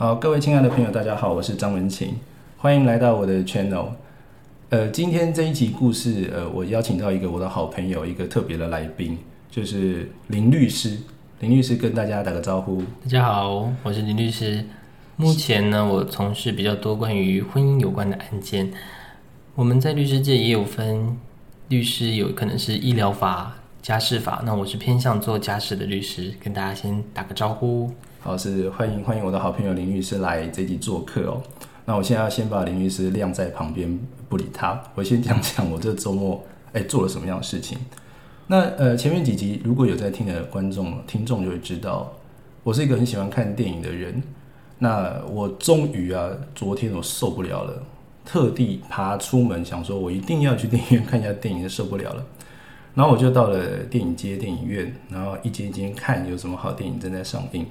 好，各位亲爱的朋友，大家好，我是张文琴，欢迎来到我的 channel。呃，今天这一集故事，呃，我邀请到一个我的好朋友，一个特别的来宾，就是林律师。林律师跟大家打个招呼。大家好，我是林律师。目前呢，我从事比较多关于婚姻有关的案件。我们在律师界也有分律师，有可能是医疗法、家事法。那我是偏向做家事的律师，跟大家先打个招呼。好，是欢迎欢迎我的好朋友林律师来这集做客哦。那我现在要先把林律师晾在旁边不理他，我先讲讲我这周末哎做了什么样的事情。那呃前面几集如果有在听的观众听众就会知道，我是一个很喜欢看电影的人。那我终于啊昨天我受不了了，特地爬出门想说我一定要去电影院看一下电影，受不了了。然后我就到了电影街电影院，然后一间一间看有什么好电影正在上映。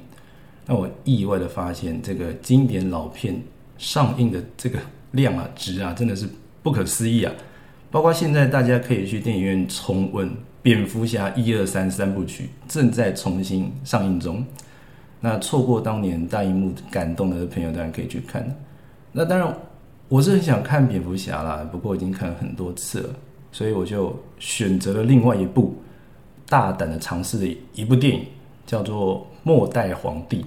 那我意外的发现，这个经典老片上映的这个量啊、值啊，真的是不可思议啊！包括现在大家可以去电影院重温《蝙蝠侠》一二三三部曲，正在重新上映中。那错过当年大荧幕感动的朋友，当然可以去看。那当然，我是很想看蝙蝠侠啦，不过已经看了很多次了，所以我就选择了另外一部大胆的尝试的一部电影，叫做《末代皇帝》。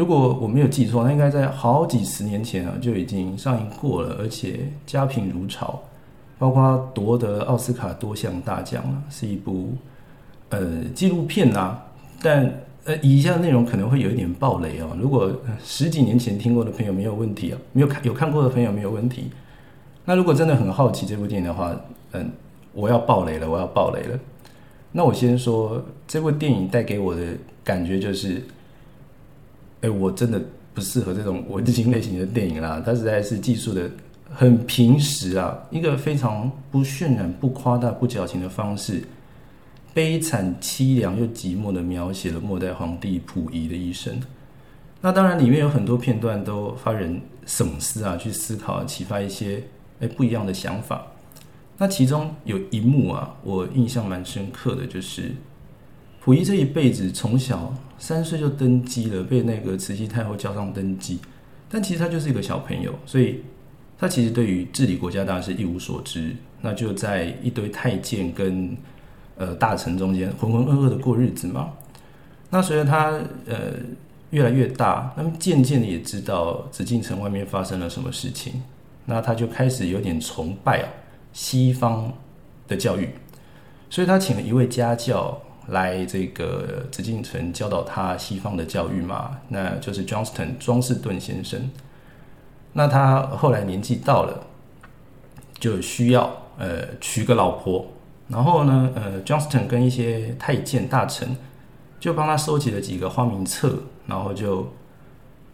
如果我没有记错，那应该在好几十年前啊就已经上映过了，而且家贫如潮，包括夺得奥斯卡多项大奖啊，是一部呃纪录片啊。但呃以下内容可能会有一点暴雷哦。如果十几年前听过的朋友没有问题啊，没有看有看过的朋友没有问题。那如果真的很好奇这部电影的话，嗯，我要暴雷了，我要暴雷了。那我先说这部电影带给我的感觉就是。哎，我真的不适合这种文情类型的电影啦，它实在是技术的很平实啊，一个非常不渲染、不夸大、不矫情的方式，悲惨凄凉又寂寞的描写了末代皇帝溥仪的一生。那当然，里面有很多片段都发人省思啊，去思考、启发一些哎不一样的想法。那其中有一幕啊，我印象蛮深刻的，就是。溥仪这一辈子从小三岁就登基了，被那个慈禧太后叫上登基，但其实他就是一个小朋友，所以他其实对于治理国家当然是一无所知。那就在一堆太监跟呃大臣中间浑浑噩噩的过日子嘛。那随着他呃越来越大，那么渐渐的也知道紫禁城外面发生了什么事情，那他就开始有点崇拜西方的教育，所以他请了一位家教。来这个紫禁城教导他西方的教育嘛，那就是 Johnston 庄士顿先生。那他后来年纪到了，就需要呃娶个老婆，然后呢，呃，Johnston 跟一些太监大臣就帮他收集了几个花名册，然后就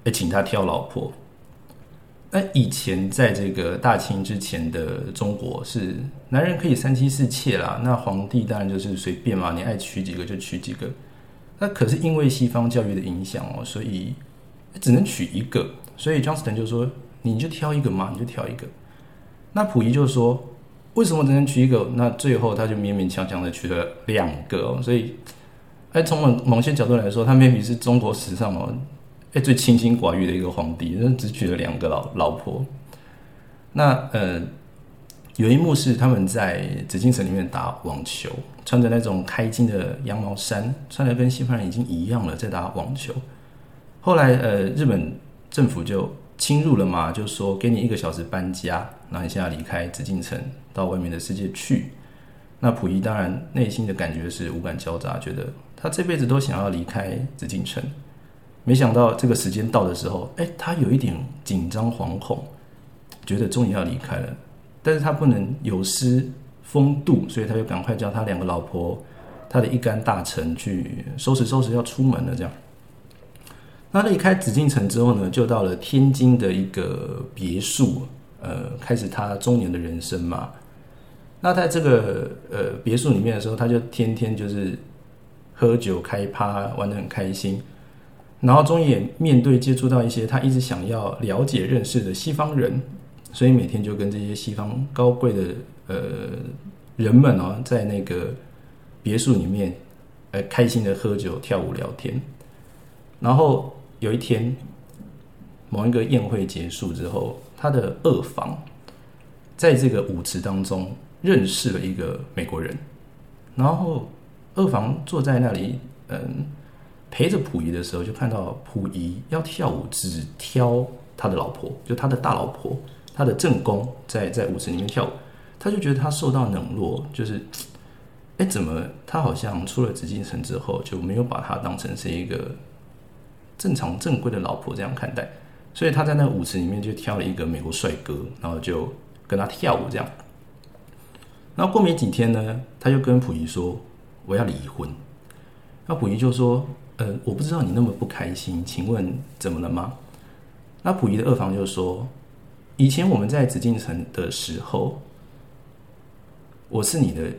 诶请他挑老婆。那以前在这个大清之前的中国是男人可以三妻四妾啦，那皇帝当然就是随便嘛，你爱娶几个就娶几个。那可是因为西方教育的影响哦，所以只能娶一个。所以 Johnston 就说：“你就挑一个嘛，你就挑一个。”那溥仪就说：“为什么只能娶一个？”那最后他就勉勉强强的娶了两个哦。所以，哎，从某某些角度来说，他 maybe 是中国史上哦。最清心寡欲的一个皇帝，那只娶了两个老老婆。那呃，有一幕是他们在紫禁城里面打网球，穿着那种开襟的羊毛衫，穿的跟西方人已经一样了，在打网球。后来呃，日本政府就侵入了嘛，就说给你一个小时搬家，那你现在离开紫禁城，到外面的世界去。那溥仪当然内心的感觉是五感交杂，觉得他这辈子都想要离开紫禁城。没想到这个时间到的时候，哎，他有一点紧张惶恐，觉得终于要离开了，但是他不能有失风度，所以他就赶快叫他两个老婆，他的一干大臣去收拾收拾要出门了。这样，那离开紫禁城之后呢，就到了天津的一个别墅，呃，开始他中年的人生嘛。那在这个呃别墅里面的时候，他就天天就是喝酒开趴，玩得很开心。然后终于也面对接触到一些他一直想要了解认识的西方人，所以每天就跟这些西方高贵的呃人们哦，在那个别墅里面，呃开心的喝酒跳舞聊天。然后有一天，某一个宴会结束之后，他的二房在这个舞池当中认识了一个美国人，然后二房坐在那里，嗯，陪着溥仪的时候，就看到溥仪要跳舞，只挑他的老婆，就他的大老婆，他的正宫在在舞池里面跳舞，他就觉得他受到冷落，就是。哎，怎么他好像出了紫禁城之后就没有把她当成是一个正常正规的老婆这样看待？所以他在那个舞池里面就挑了一个美国帅哥，然后就跟他跳舞这样。然后过没几天呢，他就跟溥仪说：“我要离婚。”那溥仪就说：“呃，我不知道你那么不开心，请问怎么了吗？”那溥仪的二房就说：“以前我们在紫禁城的时候，我是你的。”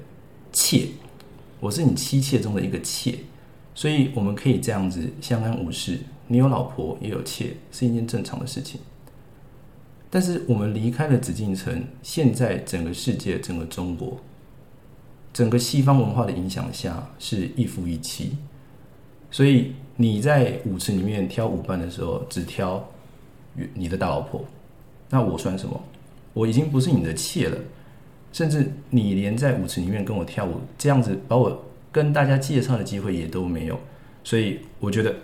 妾，我是你妻妾中的一个妾，所以我们可以这样子相安无事。你有老婆也有妾，是一件正常的事情。但是我们离开了紫禁城，现在整个世界、整个中国、整个西方文化的影响下，是一夫一妻。所以你在舞池里面挑舞伴的时候，只挑你的大老婆，那我算什么？我已经不是你的妾了。甚至你连在舞池里面跟我跳舞，这样子把我跟大家介绍的机会也都没有，所以我觉得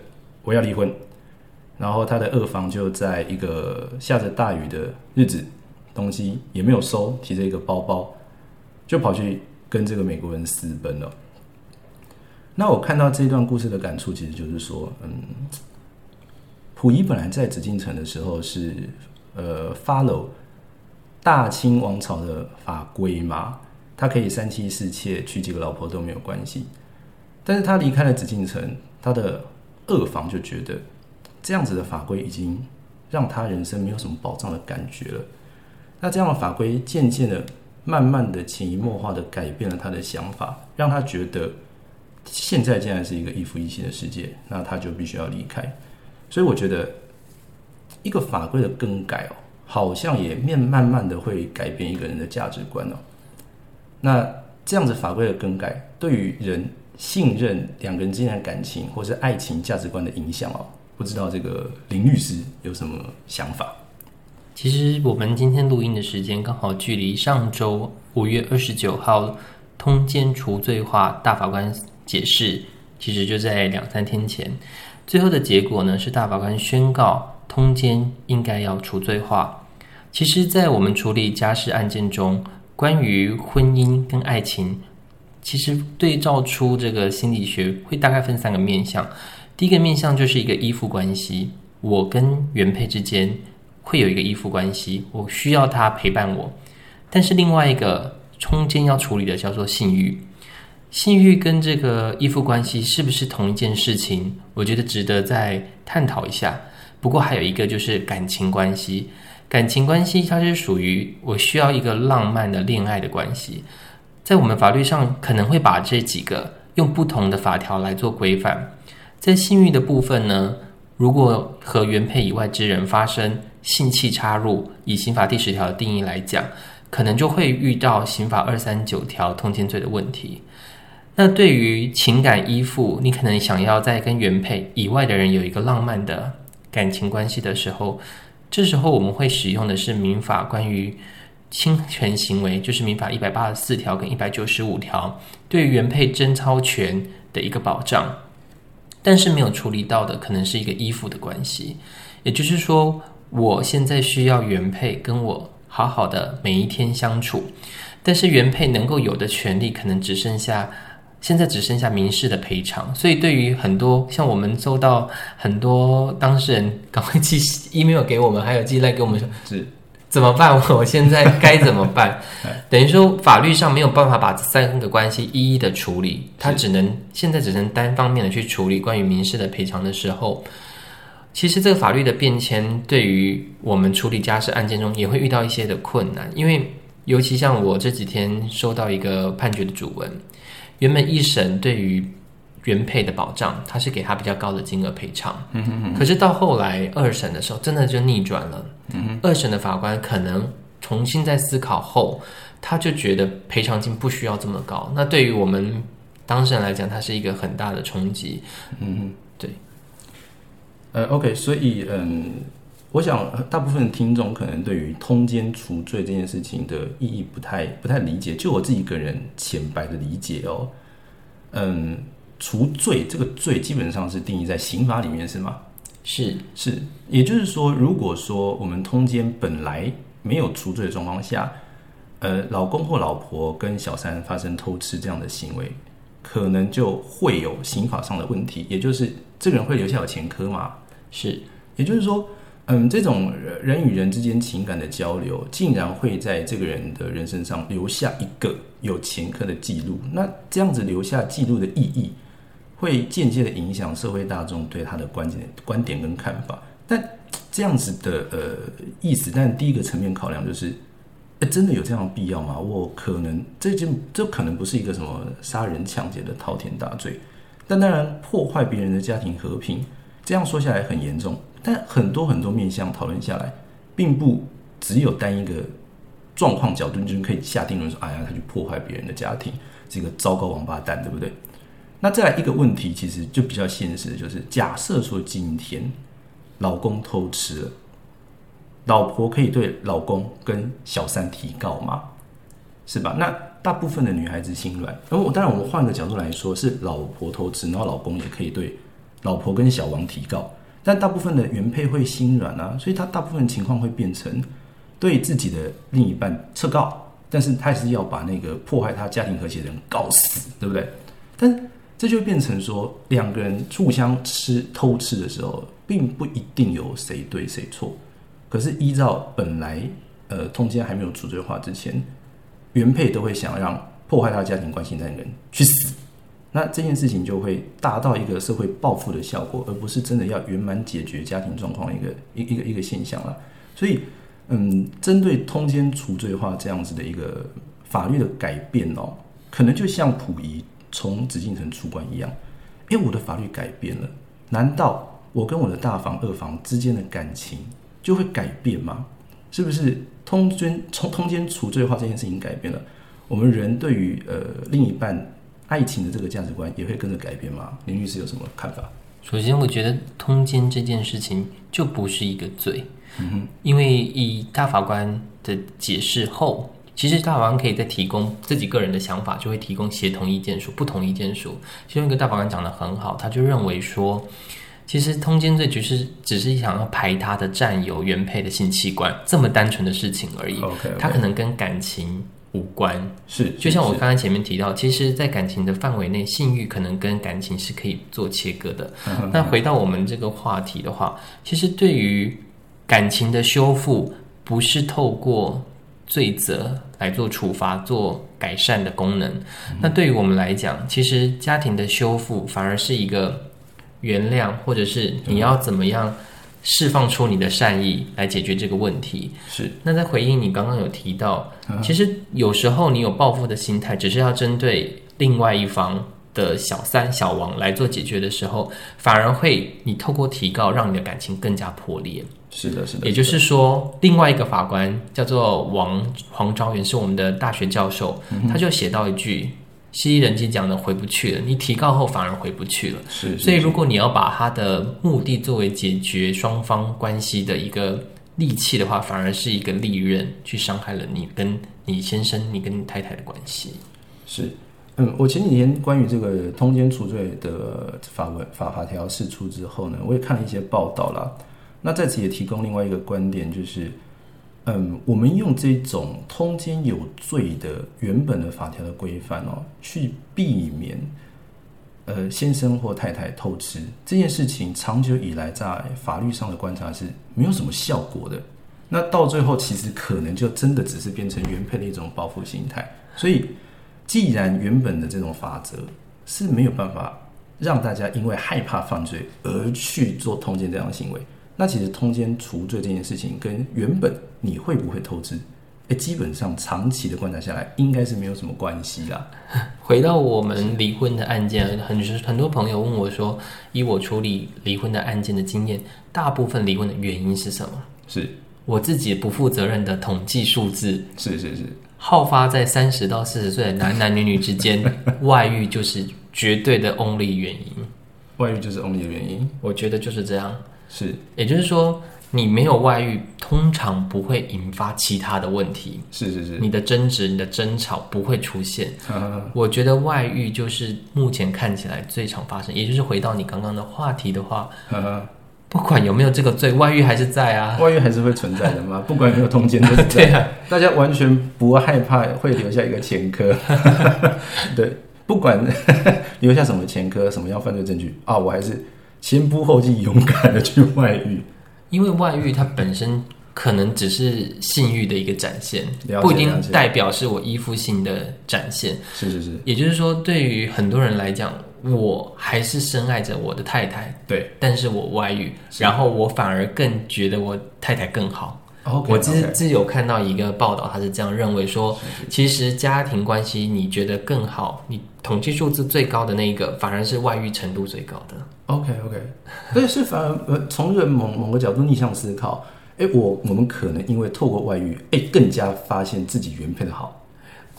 我要离婚。然后他的二房就在一个下着大雨的日子，东西也没有收，提着一个包包就跑去跟这个美国人私奔了。那我看到这段故事的感触，其实就是说，嗯，溥仪本来在紫禁城的时候是呃 follow。大清王朝的法规嘛，他可以三妻四妾，娶几个老婆都没有关系。但是他离开了紫禁城，他的二房就觉得这样子的法规已经让他人生没有什么保障的感觉了。那这样的法规渐渐的、慢慢的、潜移默化的改变了他的想法，让他觉得现在竟然是一个一夫一妻的世界，那他就必须要离开。所以我觉得一个法规的更改哦。好像也面慢慢的会改变一个人的价值观哦。那这样子法规的更改，对于人信任两个人之间的感情，或是爱情价值观的影响哦，不知道这个林律师有什么想法？其实我们今天录音的时间刚好距离上周五月二十九号通奸除罪化大法官解释，其实就在两三天前。最后的结果呢，是大法官宣告。通奸应该要除罪化。其实，在我们处理家事案件中，关于婚姻跟爱情，其实对照出这个心理学会大概分三个面向。第一个面向就是一个依附关系，我跟原配之间会有一个依附关系，我需要他陪伴我。但是另外一个中间要处理的叫做性欲，性欲跟这个依附关系是不是同一件事情？我觉得值得再探讨一下。不过还有一个就是感情关系，感情关系它是属于我需要一个浪漫的恋爱的关系，在我们法律上可能会把这几个用不同的法条来做规范。在性欲的部分呢，如果和原配以外之人发生性器插入，以刑法第十条的定义来讲，可能就会遇到刑法二三九条通奸罪的问题。那对于情感依附，你可能想要在跟原配以外的人有一个浪漫的。感情关系的时候，这时候我们会使用的是民法关于侵权行为，就是民法一百八十四条跟一百九十五条对原配贞操权的一个保障。但是没有处理到的，可能是一个依附的关系，也就是说，我现在需要原配跟我好好的每一天相处，但是原配能够有的权利，可能只剩下。现在只剩下民事的赔偿，所以对于很多像我们收到很多当事人 赶快寄 email 给我们，还有寄来给我们说是怎么办？我现在该怎么办？等于说法律上没有办法把这三个关系一一的处理，他只能现在只能单方面的去处理关于民事的赔偿的时候，其实这个法律的变迁对于我们处理家事案件中也会遇到一些的困难，因为尤其像我这几天收到一个判决的主文。原本一审对于原配的保障，他是给他比较高的金额赔偿。嗯哼可是到后来二审的时候，真的就逆转了。嗯哼。二审的法官可能重新在思考后，他就觉得赔偿金不需要这么高。那对于我们当事人来讲，它是一个很大的冲击。嗯哼。对。呃，OK，所以嗯，我想呃大部分听众可能对于通奸除罪这件事情的意义不太不太理解。就我自己个人浅白的理解哦，嗯，除罪这个罪基本上是定义在刑法里面是吗？是是，也就是说，如果说我们通奸本来没有除罪的状况下，呃，老公或老婆跟小三发生偷吃这样的行为，可能就会有刑法上的问题，也就是这个人会留下有前科嘛？是，也就是说，嗯，这种人与人之间情感的交流，竟然会在这个人的人身上留下一个有前科的记录，那这样子留下记录的意义，会间接的影响社会大众对他的观点、观点跟看法。但这样子的呃意思，但第一个层面考量就是，真的有这样的必要吗？我可能这件这可能不是一个什么杀人抢劫的滔天大罪，但当然破坏别人的家庭和平，这样说下来很严重。但很多很多面向讨论下来，并不只有单一个状况角度，就可以下定论说，哎呀，他去破坏别人的家庭，这个糟糕王八蛋，对不对？那再来一个问题，其实就比较现实，就是假设说今天老公偷吃了，老婆可以对老公跟小三提告吗？是吧？那大部分的女孩子心软，而我当然我们换个角度来说，是老婆偷吃，然后老公也可以对老婆跟小王提告，但大部分的原配会心软啊，所以他大部分情况会变成对自己的另一半撤告，但是他还是要把那个破坏他家庭和谐的人告死，对不对？但这就变成说，两个人互相吃偷吃的时候，并不一定有谁对谁错。可是依照本来呃通奸还没有除罪化之前，原配都会想让破坏他家庭关系的那个人去死。那这件事情就会达到一个社会报复的效果，而不是真的要圆满解决家庭状况一个一一个一个现象了。所以，嗯，针对通奸除罪化这样子的一个法律的改变哦，可能就像溥仪从紫禁城出关一样，因为我的法律改变了，难道我跟我的大房二房之间的感情就会改变吗？是不是通奸从通奸除罪化这件事情改变了，我们人对于呃另一半爱情的这个价值观也会跟着改变吗？林律师有什么看法？首先，我觉得通奸这件事情就不是一个罪，嗯，因为以大法官的解释后，其实大法官可以再提供自己个人的想法，就会提供协同意见书、不同意见书。其中一个大法官讲的很好，他就认为说，其实通奸罪只是只是想要排他的占有原配的性器官这么单纯的事情而已，OK，他可能跟感情无关。是，就像我是刚才前面提到，其实，在感情的范围内，性欲可能跟感情是可以做切割的。嗯那回到我们这个话题的话，其实对于感情的修复，不是透过罪责来做处罚、做改善的功能。那对于我们来讲，其实家庭的修复反而是一个原谅，或者是你要怎么样释放出你的善意来解决这个问题。是那在回应你刚刚有提到，其实有时候你有报复的心态，只是要针对另外一方的小三、小王来做解决的时候，反而会你透过提高让你的感情更加破裂。是的，是的，也就是说，另外一个法官叫做王黄昭元，是我们的大学教授，他就写到一句：“犀利人机讲的回不去了，你提告后反而回不去了。”是，所以，如果你要把他的目的作为解决双方关系的一个利器的话，反而是一个利刃，去伤害了你跟你先生、你跟你太太的关系。是，嗯，我前几天关于这个通奸除罪的法文法法条释出之后呢，我也看了一些报道啦。那在此也提供另外一个观点，就是，嗯，我们用这种通奸有罪的原本的法条的规范哦，去避免，呃，先生或太太偷吃这件事情，长久以来在法律上的观察是没有什么效果的。那到最后，其实可能就真的只是变成原配的一种报复心态。所以，既然原本的这种法则是没有办法让大家因为害怕犯罪而去做通奸这样的行为，那其实通奸除罪这件事情跟原本你会不会透支，哎，基本上长期的观察下来，应该是没有什么关系啦。回到我们离婚的案件，很很多朋友问我说，以我处理离婚的案件的经验，大部分离婚的原因是什么？是我自己不负责任的统计数字，是是是，好发在三十到四十岁的男男女女之间，外遇就是绝对的 only 原因。外遇就是 only 的原因。我觉得就是这样。是。也就是说，你没有外遇，通常不会引发其他的问题，是是是，你的争执、你的争吵不会出现。嗯我觉得外遇就是目前看起来最常发生，也就是回到你刚刚的话题的话，嗯不管有没有这个罪，外遇还是在啊。外遇还是会存在的嘛，不管有没有通奸都是对在。啊，大家完全不害怕会留下一个前科，对，不管留下什么前科、什么样犯罪证据啊，我还是前仆后继、勇敢的去外遇。因为外遇它本身可能只是性欲的一个展现，不一定代表是我依附性的展现。是是是，也就是说，对于很多人来讲，我还是深爱着我的太太，对。但是我外遇，然后我反而更觉得我太太更好。我之 OK 之有看到一个报道，他是这样认为说，其实家庭关系你觉得更好，你统计数字最高的那一个，反而是外遇程度最高的。OK OK，所以是反而呃，从一个某某个角度逆向思考，哎，我我们可能因为透过外遇，哎，更加发现自己原配的好。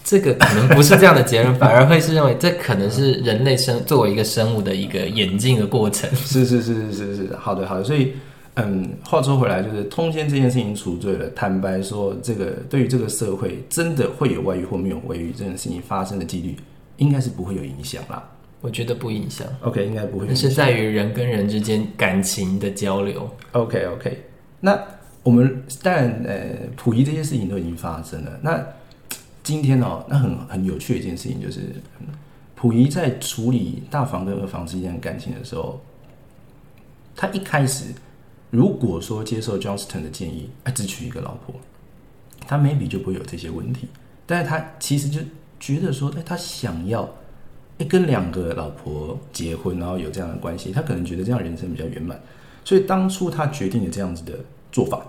这个可能不是这样的结论，反而会是认为这可能是人类生作为一个生物的一个演进的过程。是是是是是是，好的好的。所以，嗯，话说回来，就是通奸这件事情除罪了。坦白说，这个对于这个社会，真的会有外遇或没有外遇这件事情发生的几率，应该是不会有影响啦。我觉得不影响，OK，应该不会是在于人跟人之间感情的交流。OK OK，那我们当然呃，溥仪这些事情都已经发生了。那今天哦，那很很有趣的一件事情就是，嗯溥仪在处理大房跟二房之间的感情的时候，他一开始如果说接受 Johnston 的建议，哎，只娶一个老婆，他 maybe 就不会有这些问题。但是他其实就觉得说，哎，他想要。哎，跟两个老婆结婚，然后有这样的关系，他可能觉得这样人生比较圆满，所以当初他决定了这样子的做法，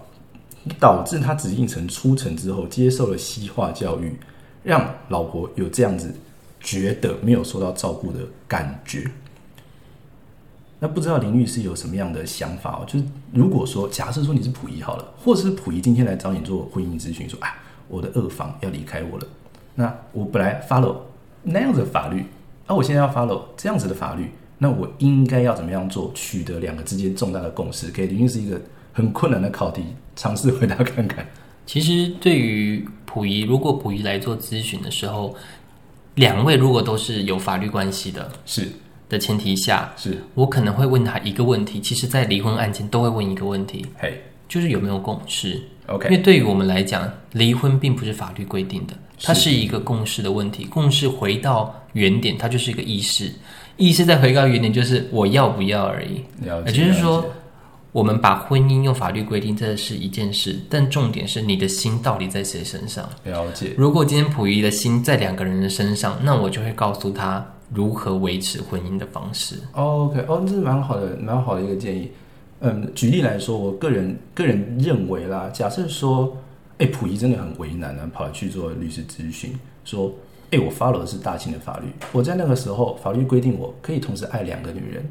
导致他紫禁城出城之后接受了西化教育，让老婆有这样子觉得没有受到照顾的感觉。那不知道林律师有什么样的想法哦？就是如果说假设说你是溥仪好了，或者是溥仪今天来找你做婚姻咨询，说啊，我的二房要离开我了，那我本来 follow 那样子的法律。啊，我现在要 follow 这样子的法律，那我应该要怎么样做，取得两个之间重大的共识？给林律师一个很困难的考题，尝试回答看看。其实对于溥仪，如果溥仪来做咨询的时候，两位如果都是有法律关系的是的前提下，是，我可能会问他一个问题。其实，在离婚案件都会问一个问题，嘿就是有没有共识。，OK，因为对于我们来讲，离婚并不是法律规定的，它是是一个共识的问题。共识回到原点，它就是一个意识，意识再回到原点，就是我要不要而已。了解。也就是说，我们把婚姻用法律规定，这是一件事，但重点是你的心到底在谁身上。了解，如果今天溥仪的心在两个人的身上，那我就会告诉他如何维持婚姻的方式。OK，哦，这是蛮好的，蛮好的一个建议。嗯，举例来说，我个人个人认为啦，假设说，哎，溥仪真的很为难啊，跑去做律师咨询，说，哎，我 follow 的是大清的法律，我在那个时候法律规定我可以同时爱两个女人，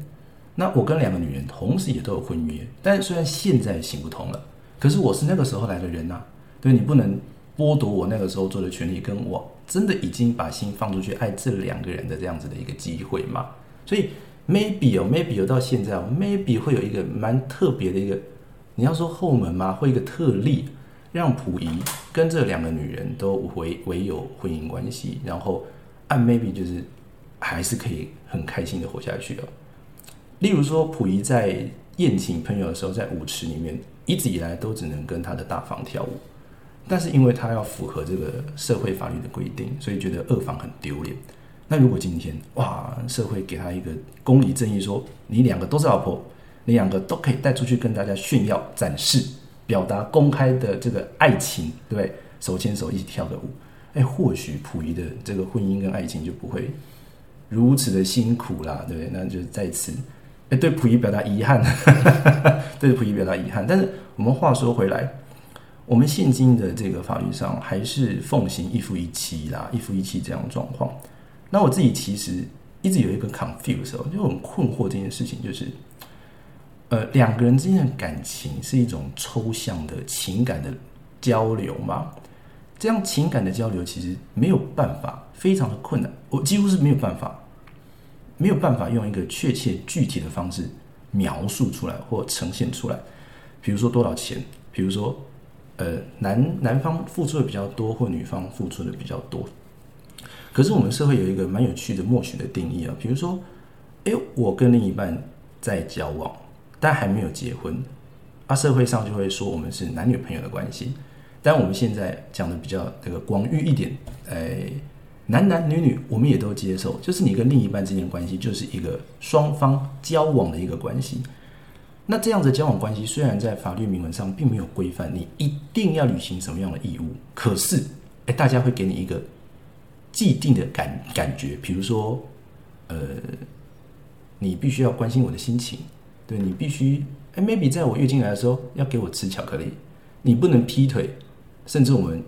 那我跟两个女人同时也都有婚约，但虽然现在行不通了，可是我是那个时候来的人呐、对你不能剥夺我那个时候做的权利，跟我真的已经把心放出去爱这两个人的这样子的一个机会嘛，所以 maybe 哦，maybe 有到现在哦，maybe 会有一个蛮特别的一个，你要说后门吗？会一个特例，让溥仪跟这两个女人都唯唯有婚姻关系，然后按 maybe 就是还是可以很开心的活下去哦。例如说，溥仪在宴请朋友的时候，在舞池里面一直以来都只能跟他的大房跳舞，但是因为他要符合这个社会法律的规定，所以觉得二房很丢脸。那如果今天哇，社会给他一个公理正义说，你两个都是老婆，你两个都可以带出去跟大家炫耀、展示、表达公开的这个爱情，对不对？手牵手一起跳个舞，哎，或许溥仪的这个婚姻跟爱情就不会如此的辛苦啦，对不对？那就在此，哎，对溥仪表达遗憾，对溥仪表达遗憾。但是我们话说回来，我们现今的这个法律上还是奉行一夫一妻啦，一夫一妻这样的状况。那我自己其实一直有一个 confuse，就很困惑这件事情，就是，呃，两个人之间的感情是一种抽象的情感的交流吗？这样情感的交流其实没有办法，非常的困难，我几乎是没有办法，没有办法用一个确切具体的方式描述出来或呈现出来。比如说多少钱，比如说呃男男方付出的比较多，或女方付出的比较多。可是我们社会有一个蛮有趣的默许的定义啊，比如说，哎，我跟另一半在交往，但还没有结婚，啊，社会上就会说我们是男女朋友的关系。但我们现在讲的比较这个广域一点，哎，男男女女我们也都接受，就是你跟另一半之间的关系就是一个双方交往的一个关系。那这样的交往关系虽然在法律明文上并没有规范你一定要履行什么样的义务，可是，哎，大家会给你一个。既定的感感觉，比如说，呃，你必须要关心我的心情，对你必须，哎，maybe 在我月经来的时候要给我吃巧克力，你不能劈腿，甚至我们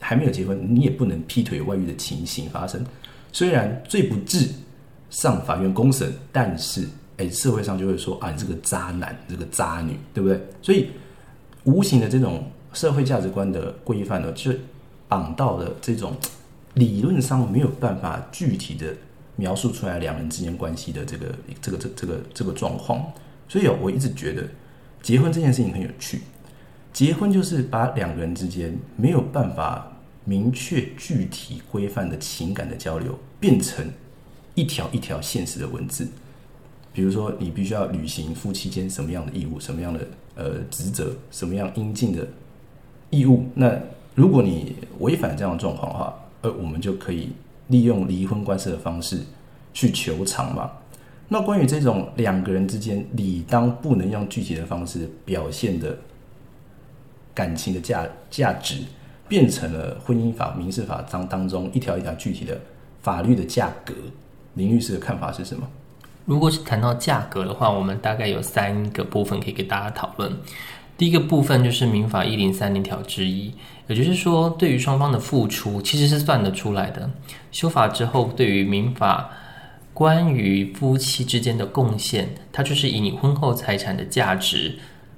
还没有结婚，你也不能劈腿外遇的情形发生。虽然罪不至上法院公审，但是，哎，社会上就会说啊，你这个渣男，这个渣女，对不对？所以，无形的这种社会价值观的规范呢，就绑到了这种。理论上没有办法具体的描述出来两人之间关系的这个这个这这个这个状况，所以哦我一直觉得结婚这件事情很有趣。结婚就是把两个人之间没有办法明确具体规范的情感的交流，变成一条一条现实的文字。比如说，你必须要履行夫妻间什么样的义务，什么样的呃职责，什么样应尽的义务。那如果你违反这样的状况的话，我们就可以利用离婚官司的方式去求偿嘛？那关于这种两个人之间理当不能用具体的方式表现的感情的价价值，变成了婚姻法、民事法当当中一条一条具体的法律的价格。林律师的看法是什么？如果是谈到价格的话，我们大概有三个部分可以给大家讨论。第一个部分就是民法一零三零条之一，也就是说，对于双方的付出其实是算得出来的。修法之后，对于民法关于夫妻之间的贡献，它就是以你婚后财产的价值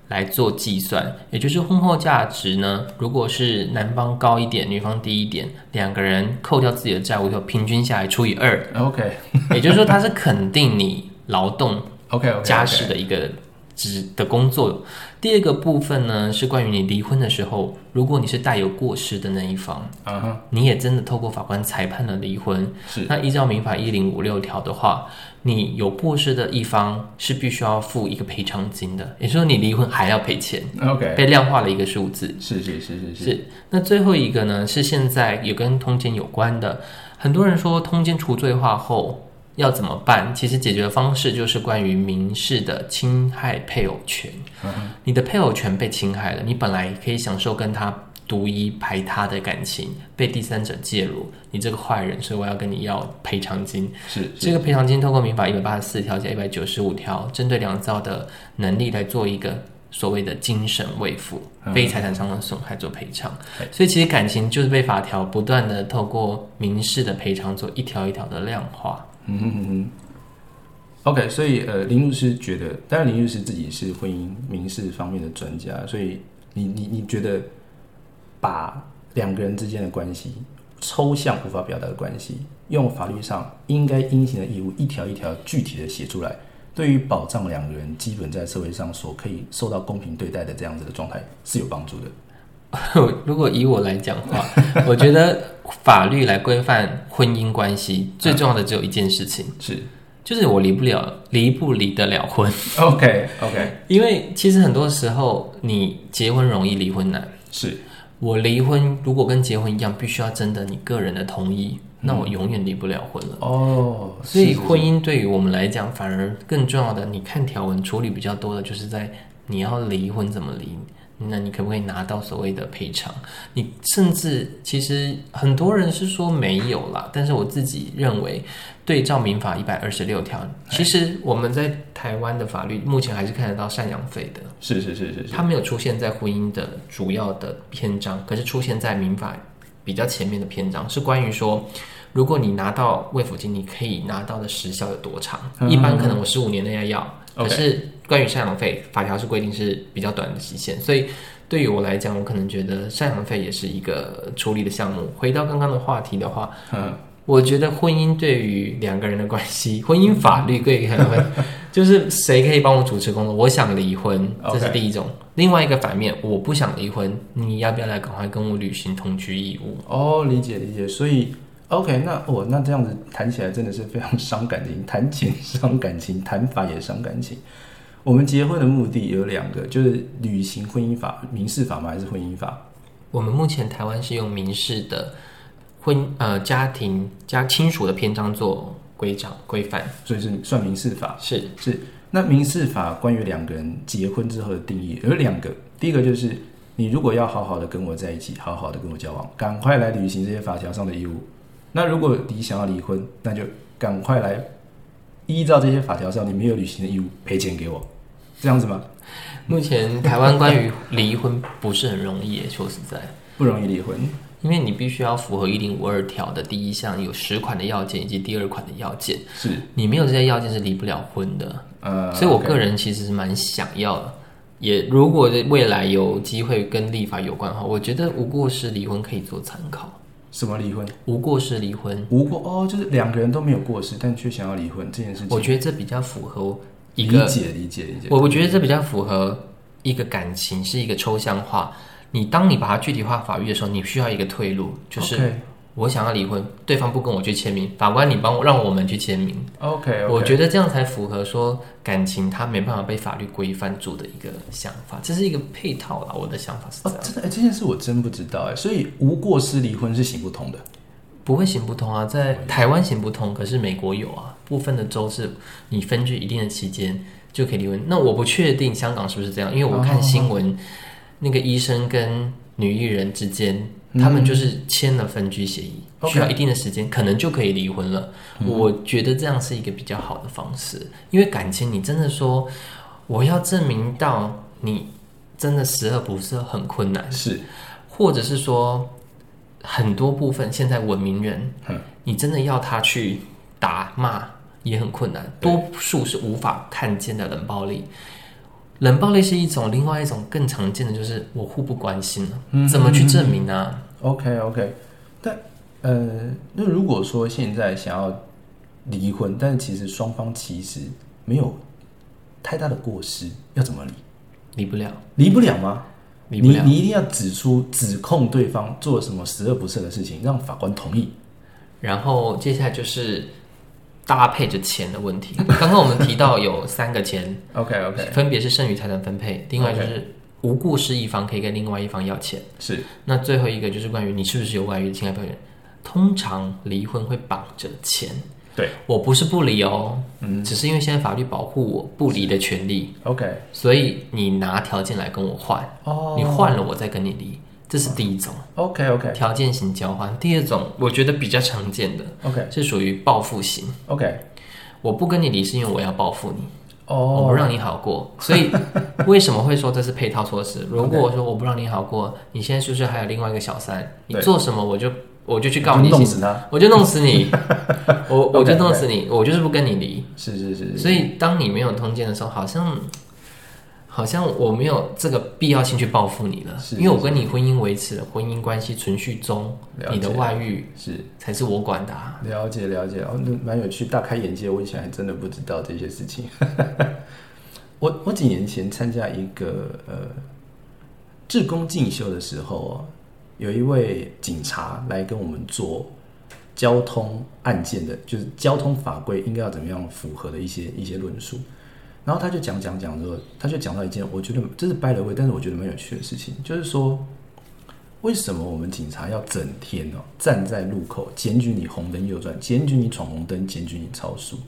来做计算，也就是婚后价值呢，如果是男方高一点，女方低一点，两个人扣掉自己的债务以后，平均下来除以二，OK，也就是说，它是肯定你劳动 OK 家事的一个。职的工作，第二个部分呢是关于你离婚的时候，如果你是带有过失的那一方，啊哈，你也真的透过法官裁判了离婚，是那依照民法一零五六条的话，你有过失的一方是必须要付一个赔偿金的，也就是说你离婚还要赔钱，OK，被量化了一个数字，是是是是是。那最后一个呢是现在也跟通奸有关的，很多人说通奸除罪化后。要怎么办？其实解决的方式就是关于民事的侵害配偶权。你的配偶权被侵害了，你本来可以享受跟他独一排他的感情，被第三者介入，你这个坏人，所以我要跟你要赔偿金。是这个赔偿金，透过民法一百八十四条加一百九十五条，针对两造的能力来做一个所谓的精神慰抚、非财产上的损害做赔偿。所以其实感情就是被法条不断的透过民事的赔偿做一条一条的量化。嗯哼哼，OK，所以呃，林律师觉得，当然林律师自己是婚姻民事方面的专家，所以你你你觉得把两个人之间的关系抽象无法表达的关系，用法律上应该应行的义务一条一条具体的写出来，对于保障两个人基本在社会上所可以受到公平对待的这样子的状态是有帮助的。如果以我来讲话，我觉得法律来规范婚姻关系，最重要的只有一件事情，是就是我离不了，离不离得了婚。OK OK，因为其实很多时候你结婚容易，离婚难。是我离婚，如果跟结婚一样，必须要征得你个人的同意，那我永远离不了婚了。哦，所以婚姻对于我们来讲，反而更重要的，你看条文处理比较多的，就是在你要离婚怎么离。那你可不可以拿到所谓的赔偿？你甚至其实很多人是说没有啦，但是我自己认为，对照民法一百二十六条，其实我们在台湾的法律目前还是看得到赡养费的。是是是是，它没有出现在婚姻的主要的篇章，可是出现在民法比较前面的篇章，是关于说，如果你拿到慰抚金，你可以拿到的时效有多长？一般可能我十五年内要要，可是。关于赡养费，法条是规定是比较短的期限，所以对于我来讲，我可能觉得赡养费也是一个处理的项目。回到刚刚的话题的话，嗯，我觉得婚姻对于两个人的关系，婚姻法律可以可能会，就是谁可以帮我主持工作？我想离婚，这是第一种。另外一个反面，我不想离婚，你要不要来赶快跟我履行同居义务？哦，理解理解。所以 OK，那哦，那这样子谈起来真的是非常伤感情，谈钱伤感情，谈法也伤感情。我们结婚的目的有两个，就是履行婚姻法、民事法吗？还是婚姻法？我们目前台湾是用民事的婚呃家庭加亲属的篇章做规章规范，所以是算民事法。是是，那民事法关于两个人结婚之后的定义有两个，第一个就是你如果要好好的跟我在一起，好好的跟我交往，赶快来履行这些法条上的义务。那如果你想要离婚，那就赶快来依照这些法条上你没有履行的义务赔钱给我，这样子吗？目前台湾关于离婚不是很容易耶，说实在。不容易离婚。因为你必须要符合一零五二条的第一项有十款的要件以及第二款的要件，是，你没有这些要件是离不了婚的。呃，所以我个人其实是蛮想要的，也如果未来有机会跟立法有关的话，我觉得无过失离婚可以做参考。什么离婚？无过失离婚，无过哦，就是两个人都没有过失，但却想要离婚这件事情。我觉得这比较符合一个理，解理解理解。我我觉得这比较符合一个感情是一个抽象化。你当你把它具体化法律的时候，你需要一个退路，就是我想要离婚，对方不跟我去签名，法官你帮我让我们去签名。OK，, 我觉得这样才符合说感情它没办法被法律规范住的一个想法，这是一个配套啦。我的想法是这哦，样，真的哎，这件事我真不知道哎，所以无过失离婚是行不通的。不会行不通啊，在台湾行不通，可是美国有啊，部分的州是你分居一定的期间就可以离婚。那我不确定香港是不是这样，因为我看新闻，那个医生跟女艺人之间，他们就是签了分居协议需要一定的时间，可能就可以离婚了。我觉得这样是一个比较好的方式，因为感情你真的说我要证明到你真的十恶不赦很困难，是，或者是说很多部分现在文明人嗯，你真的要他去打骂也很困难，多数是无法看见的冷暴力。冷暴力是一种，另外一种更常见的就是我互不关心了，嗯怎么去证明呢、OK OK，但呃，那如果说现在想要离婚，但是其实双方其实没有太大的过失，要怎么离？离不了，离不了吗？离不了。你你一定要指出指控对方做了什么十恶不赦的事情，让法官同意。然后接下来就是搭配着钱的问题。刚刚我们提到有三个钱，OK OK，分别是剩余财产分配，另外就是无故失一方可以跟另外一方要钱。是。那最后一个就是关于你是不是有外遇的侵害表现。通常离婚会绑着钱，对。我不是不离哦，嗯，只是因为现在法律保护我不离的权利，OK。所以你拿条件来跟我换，哦。你换了我再跟你离，这是第一种 OK OK 条件型交换。第二种我觉得比较常见的 OK 是属于报复型，OK 我不跟你离是因为我要报复你，哦我哦不让你好过，所以 为什么会说这是配套措施？如果我说我不让你好过，你现在是不是还有另外一个小三？你做什么我就我就去告你，弄死他。我就弄死你，我我就弄死你，我就是不跟你离。是是是是，所以当你没有通奸的时候，好像好像我没有这个必要性去报复你了，是因为我跟你婚姻维持了婚姻关系存续中，你的外遇是才是我管的、啊。了解了解，哦，那蛮有趣，大开眼界。我以前还真的不知道这些事情。我我几年前参加一个呃志工进修的时候啊，有一位警察来跟我们做交通案件的，就是交通法规应该要怎么样符合的一些一些论述。然后他就讲讲讲说，他就讲到一件我觉得这是掰了位，但是我觉得蛮有趣的事情，就是说为什么我们警察要整天哦站在路口检举你红灯右转，检举你闯红灯，检举你超速？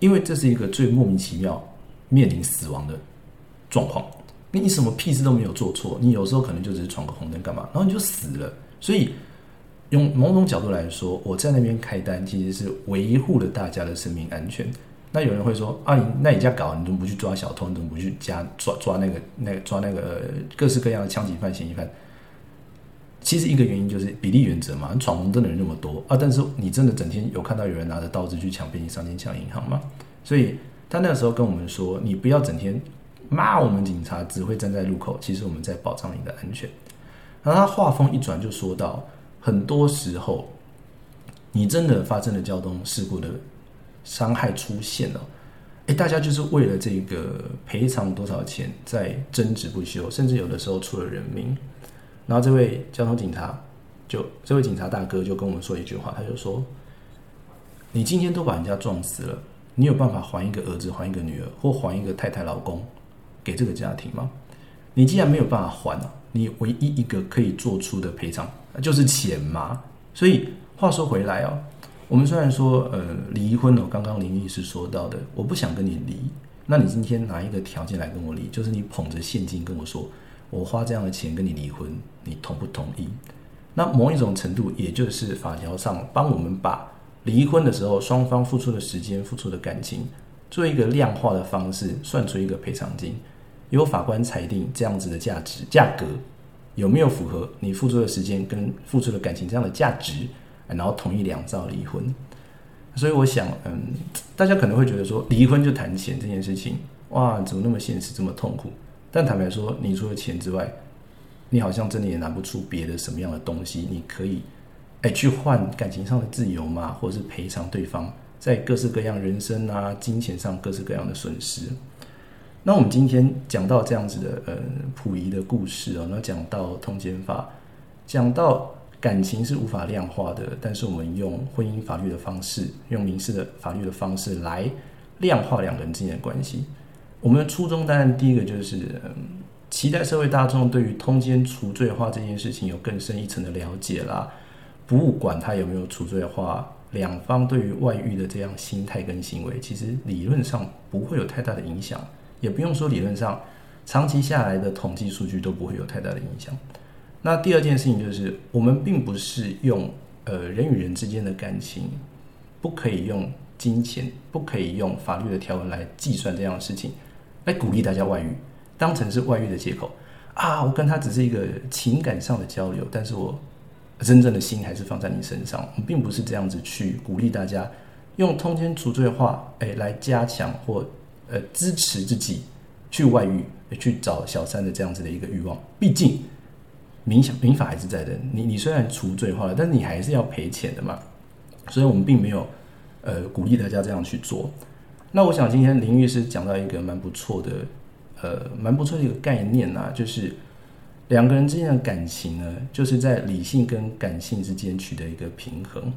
因为这是一个最莫名其妙面临死亡的状况。你你什么屁事都没有做错，你有时候可能就只是闯个红灯干嘛，然后你就死了。所以用某种角度来说，我在那边开单其实是维护了大家的生命安全。那有人会说啊，你那你这样搞，你怎么不去抓小偷？你怎么不去加抓抓那个那个抓那个各式各样的枪击犯、嫌疑犯？其实一个原因就是比例原则嘛，闯红灯的人那么多啊，但是你真的整天有看到有人拿着刀子去抢便利商店、抢银行吗？所以他那个时候跟我们说，你不要整天骂我们警察，只会站在路口，其实我们在保障你的安全。然后他话锋一转就说到，很多时候你真的发生了交通事故的伤害出现了，哎，大家就是为了这个赔偿多少钱在争执不休，甚至有的时候出了人命。然后这位交通警察就这位警察大哥就跟我们说一句话，他就说：“你今天都把人家撞死了，你有办法还一个儿子、还一个女儿，或还一个太太、老公给这个家庭吗？你既然没有办法还啊，你唯一一个可以做出的赔偿就是钱嘛。所以话说回来哦，我们虽然说呃离婚哦，刚刚林律师说到的，我不想跟你离，那你今天拿一个条件来跟我离，就是你捧着现金跟我说。”我花这样的钱跟你离婚，你同不同意？那某一种程度，也就是法条上帮我们把离婚的时候双方付出的时间、付出的感情，做一个量化的方式，算出一个赔偿金。由法官裁定这样子的价值价格有没有符合你付出的时间跟付出的感情这样的价值，然后同意两造离婚。所以我想，嗯，大家可能会觉得说，离婚就谈钱这件事情，哇，怎么那么现实，这么痛苦？但坦白说，你除了钱之外，你好像真的也拿不出别的什么样的东西，你可以，哎，去换感情上的自由嘛，或者是赔偿对方在各式各样人生啊、金钱上各式各样的损失。那我们今天讲到这样子的呃溥仪的故事哦，那讲到通奸法，讲到感情是无法量化的，但是我们用婚姻法律的方式，用民事的法律的方式来量化两个人之间的关系。我们的初衷当然第一个就是，嗯，期待社会大众对于通奸除罪化这件事情有更深一层的了解啦。不管他有没有除罪化，两方对于外遇的这样心态跟行为，其实理论上不会有太大的影响，也不用说理论上，长期下来的统计数据都不会有太大的影响。那第二件事情就是，我们并不是用呃人与人之间的感情，不可以用金钱，不可以用法律的条文来计算这样的事情。来鼓励大家外遇，当成是外遇的借口啊！我跟他只是一个情感上的交流，但是我真正的心还是放在你身上。我们并不是这样子去鼓励大家用通奸除罪化，哎，来加强或呃支持自己去外遇、去找小三的这样子的一个欲望。毕竟民想民法还是在的，你你虽然除罪化了，但是你还是要赔钱的嘛。所以我们并没有呃鼓励大家这样去做。那我想今天林律师讲到一个蛮不错的，呃，蛮不错的一个概念呐，就是两个人之间的感情呢，就是在理性跟感性之间取得一个平衡。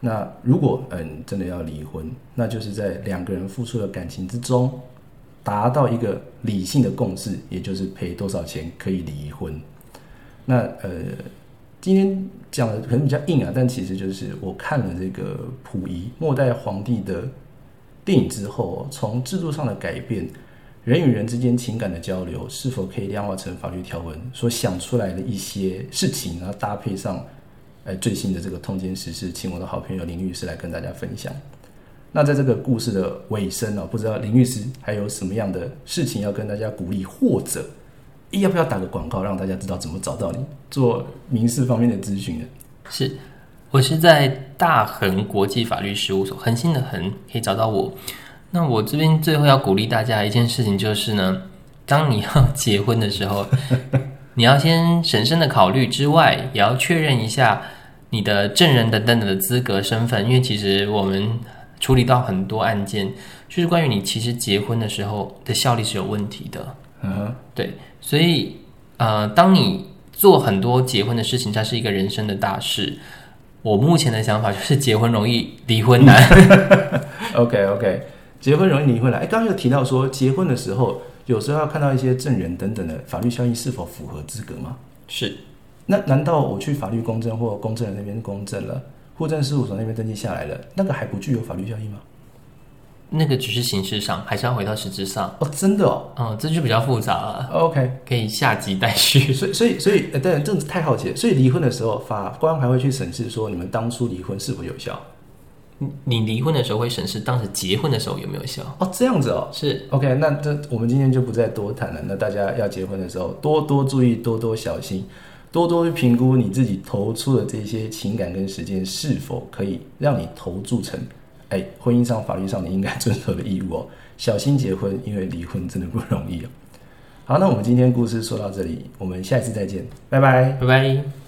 那如果嗯真的要离婚，那就是在两个人付出的感情之中，达到一个理性的共识，也就是赔多少钱可以离婚。那呃，今天讲的可能比较硬啊，但其实就是我看了这个溥仪末代皇帝的。电影之后，从制度上的改变，人与人之间情感的交流，是否可以量化成法律条文所想出来的一些事情，然后搭配上，呃，最新的这个通奸实事，请我的好朋友林律师来跟大家分享。那在这个故事的尾声呢，不知道林律师还有什么样的事情要跟大家鼓励，或者要不要打个广告，让大家知道怎么找到你做民事方面的咨询呢？是。我是在大恒国际法律事务所，恒星的恒可以找到我。那我这边最后要鼓励大家一件事情就是呢，当你要结婚的时候，你要先审慎的考虑之外，也要确认一下你的证人等等的资格身份，因为其实我们处理到很多案件，就是关于你其实结婚的时候的效力是有问题的。嗯，对，所以呃，当你做很多结婚的事情，它是一个人生的大事。我目前的想法就是结婚容易离婚难。OK OK，结婚容易离婚难。哎，刚刚有提到说结婚的时候，有时候要看到一些证人等等的法律效应是否符合资格吗？是。那难道我去法律公证或公证人那边公证了，户政事务所那边登记下来了，那个还不具有法律效应吗？那个只是形式上，还是要回到实质上哦。真的哦，嗯，这就比较复杂了。OK，可以下集待续。所以，所以，所以，呃，但这太好奇了。所以离婚的时候，法官还会去审视说你们当初离婚是否有效。你你离婚的时候会审视当时结婚的时候有没有效？哦，这样子哦，是 OK。那这我们今天就不再多谈了。那大家要结婚的时候，多多注意，多多小心，多多去评估你自己投出的这些情感跟时间是否可以让你投注成。哎，婚姻上、法律上你应该 遵守的义务哦，小心结婚，因为离婚真的不容易哦。好，那我们今天故事说到这里，我们下一次再见，拜拜，拜拜。